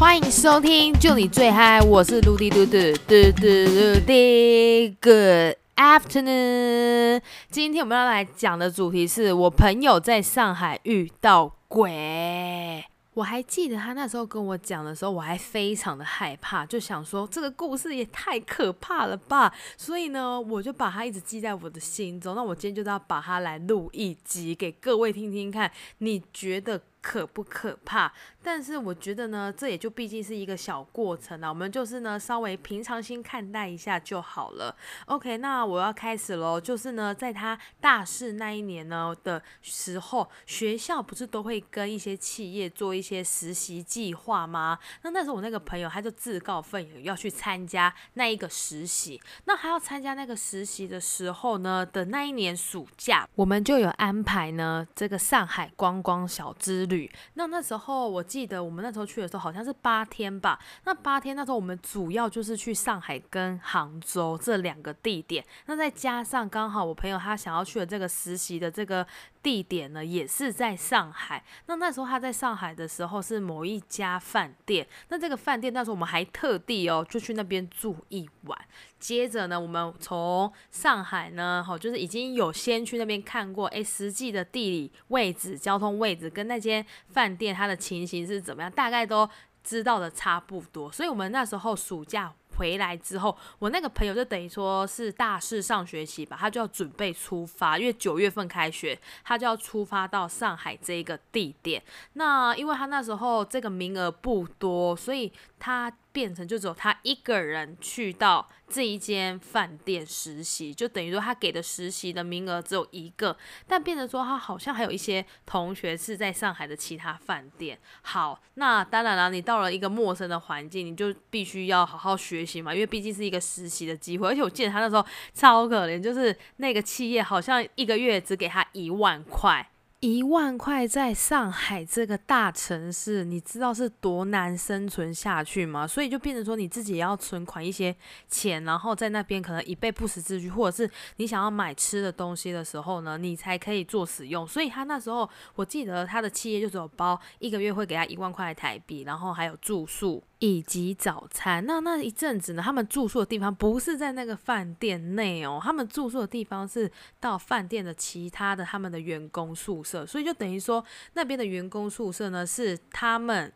欢迎收听，就你最嗨，我是嘟嘟嘟嘟嘟嘟嘟地，Good afternoon。今天我们要来讲的主题是我朋友在上海遇到鬼。我还记得他那时候跟我讲的时候，我还非常的害怕，就想说这个故事也太可怕了吧。所以呢，我就把它一直记在我的心中。那我今天就要把它来录一集给各位听听看，你觉得？可不可怕？但是我觉得呢，这也就毕竟是一个小过程啊，我们就是呢，稍微平常心看待一下就好了。OK，那我要开始喽。就是呢，在他大四那一年呢的时候，学校不是都会跟一些企业做一些实习计划吗？那那时候我那个朋友他就自告奋勇要去参加那一个实习。那还要参加那个实习的时候呢的那一年暑假，我们就有安排呢这个上海观光小资。旅那那时候我记得我们那时候去的时候好像是八天吧。那八天那时候我们主要就是去上海跟杭州这两个地点。那再加上刚好我朋友他想要去的这个实习的这个地点呢，也是在上海。那那时候他在上海的时候是某一家饭店。那这个饭店那时候我们还特地哦就去那边住一晚。接着呢，我们从上海呢，好就是已经有先去那边看过，哎，实际的地理位置、交通位置跟那间饭店它的情形是怎么样，大概都知道的差不多。所以，我们那时候暑假回来之后，我那个朋友就等于说是大四上学期吧，他就要准备出发，因为九月份开学，他就要出发到上海这个地点。那因为他那时候这个名额不多，所以他。变成就只有他一个人去到这一间饭店实习，就等于说他给的实习的名额只有一个，但变成说他好像还有一些同学是在上海的其他饭店。好，那当然了，你到了一个陌生的环境，你就必须要好好学习嘛，因为毕竟是一个实习的机会。而且我记得他那时候超可怜，就是那个企业好像一个月只给他一万块。一万块在上海这个大城市，你知道是多难生存下去吗？所以就变成说你自己也要存款一些钱，然后在那边可能以备不时之需，或者是你想要买吃的东西的时候呢，你才可以做使用。所以他那时候我记得他的企业就只有包一个月会给他一万块台币，然后还有住宿。以及早餐，那那一阵子呢？他们住宿的地方不是在那个饭店内哦，他们住宿的地方是到饭店的其他的他们的员工宿舍，所以就等于说那边的员工宿舍呢是他们。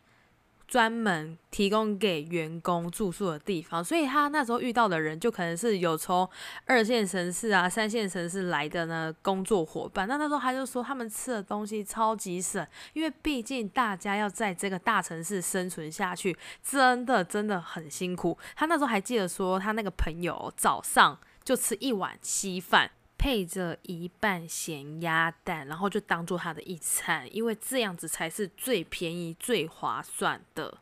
专门提供给员工住宿的地方，所以他那时候遇到的人就可能是有从二线城市啊、三线城市来的呢工作伙伴。那那时候他就说，他们吃的东西超级省，因为毕竟大家要在这个大城市生存下去，真的真的很辛苦。他那时候还记得说，他那个朋友早上就吃一碗稀饭。配着一半咸鸭蛋，然后就当做他的一餐，因为这样子才是最便宜、最划算的。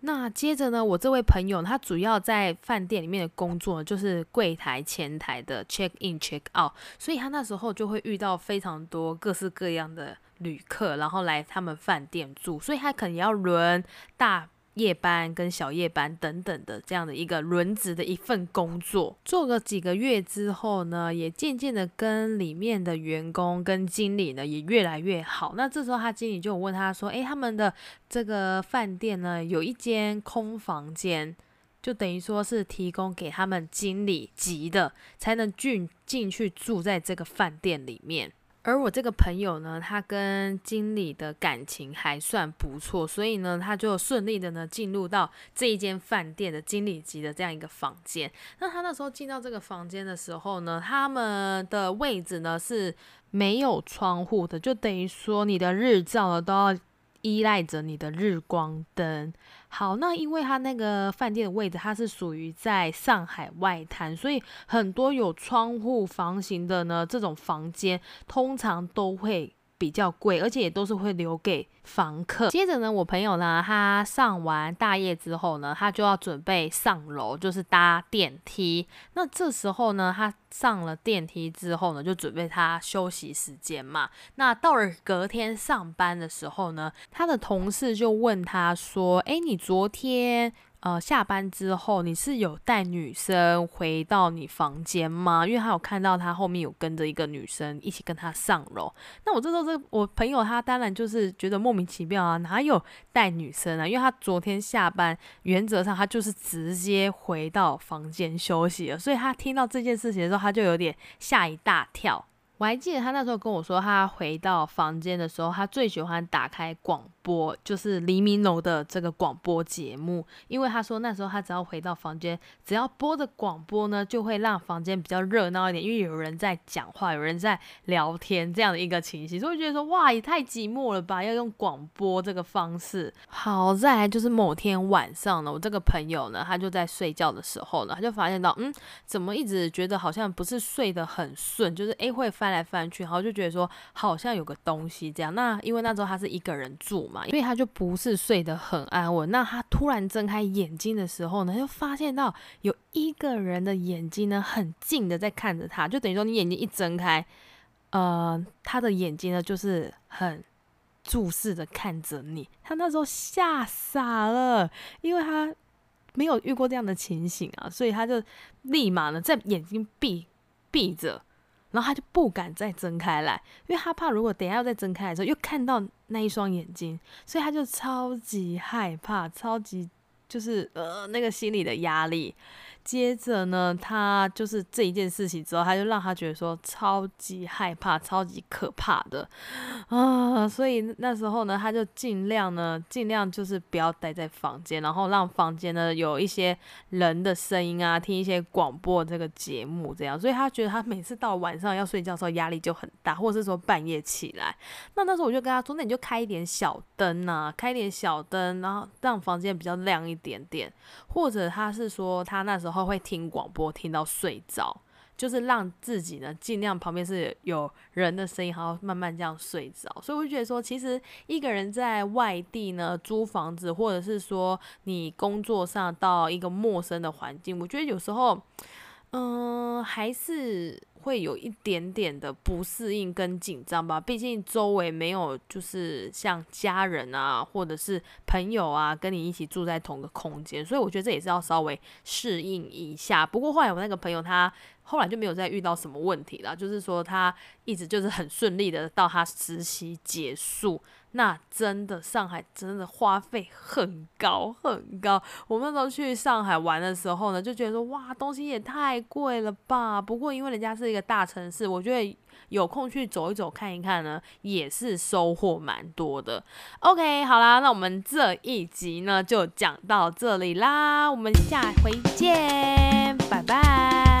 那接着呢，我这位朋友他主要在饭店里面的工作就是柜台、前台的 check in、check out，所以他那时候就会遇到非常多各式各样的旅客，然后来他们饭店住，所以他可能要轮大。夜班跟小夜班等等的这样的一个轮值的一份工作，做个几个月之后呢，也渐渐的跟里面的员工跟经理呢也越来越好。那这时候他经理就问他说：“诶，他们的这个饭店呢有一间空房间，就等于说是提供给他们经理级的才能进进去住在这个饭店里面。”而我这个朋友呢，他跟经理的感情还算不错，所以呢，他就顺利的呢进入到这一间饭店的经理级的这样一个房间。那他那时候进到这个房间的时候呢，他们的位置呢是没有窗户的，就等于说你的日照呢都要。依赖着你的日光灯。好，那因为它那个饭店的位置，它是属于在上海外滩，所以很多有窗户房型的呢，这种房间通常都会。比较贵，而且也都是会留给房客。接着呢，我朋友呢，他上完大夜之后呢，他就要准备上楼，就是搭电梯。那这时候呢，他上了电梯之后呢，就准备他休息时间嘛。那到了隔天上班的时候呢，他的同事就问他说：“哎，你昨天呃，下班之后你是有带女生回到你房间吗？因为他有看到他后面有跟着一个女生一起跟他上楼。那我这时候这我朋友他当然就是觉得莫名其妙啊，哪有带女生啊？因为他昨天下班原则上他就是直接回到房间休息了，所以他听到这件事情的时候，他就有点吓一大跳。我还记得他那时候跟我说，他回到房间的时候，他最喜欢打开广播，就是黎明楼的这个广播节目，因为他说那时候他只要回到房间，只要播的广播呢，就会让房间比较热闹一点，因为有人在讲话，有人在聊天这样的一个情形，所以觉得说哇，也太寂寞了吧，要用广播这个方式。好在就是某天晚上呢，我这个朋友呢，他就在睡觉的时候呢，他就发现到，嗯，怎么一直觉得好像不是睡得很顺，就是诶会。翻来翻去，然后就觉得说好像有个东西这样。那因为那时候他是一个人住嘛，所以他就不是睡得很安稳。那他突然睁开眼睛的时候呢，就发现到有一个人的眼睛呢很近的在看着他，就等于说你眼睛一睁开，呃，他的眼睛呢就是很注视的看着你。他那时候吓傻了，因为他没有遇过这样的情形啊，所以他就立马呢在眼睛闭闭着。然后他就不敢再睁开来，因为他怕如果等下要再睁开的时候又看到那一双眼睛，所以他就超级害怕，超级就是呃那个心理的压力。接着呢，他就是这一件事情之后，他就让他觉得说超级害怕、超级可怕的啊，所以那时候呢，他就尽量呢，尽量就是不要待在房间，然后让房间呢有一些人的声音啊，听一些广播这个节目这样。所以他觉得他每次到晚上要睡觉的时候压力就很大，或者是说半夜起来，那那时候我就跟他说，那你就开一点小灯呐，开一点小灯，然后让房间比较亮一点点，或者他是说他那时候。会听广播听到睡着，就是让自己呢尽量旁边是有人的声音，然后慢慢这样睡着。所以我就觉得说，其实一个人在外地呢租房子，或者是说你工作上到一个陌生的环境，我觉得有时候，嗯，还是。会有一点点的不适应跟紧张吧，毕竟周围没有就是像家人啊，或者是朋友啊，跟你一起住在同个空间，所以我觉得这也是要稍微适应一下。不过后来我那个朋友他后来就没有再遇到什么问题了，就是说他一直就是很顺利的到他实习结束。那真的上海真的花费很高很高。我们那时候去上海玩的时候呢，就觉得说哇，东西也太贵了吧。不过因为人家是一个大城市，我觉得有空去走一走看一看呢，也是收获蛮多的。OK，好啦，那我们这一集呢就讲到这里啦，我们下回见，拜拜。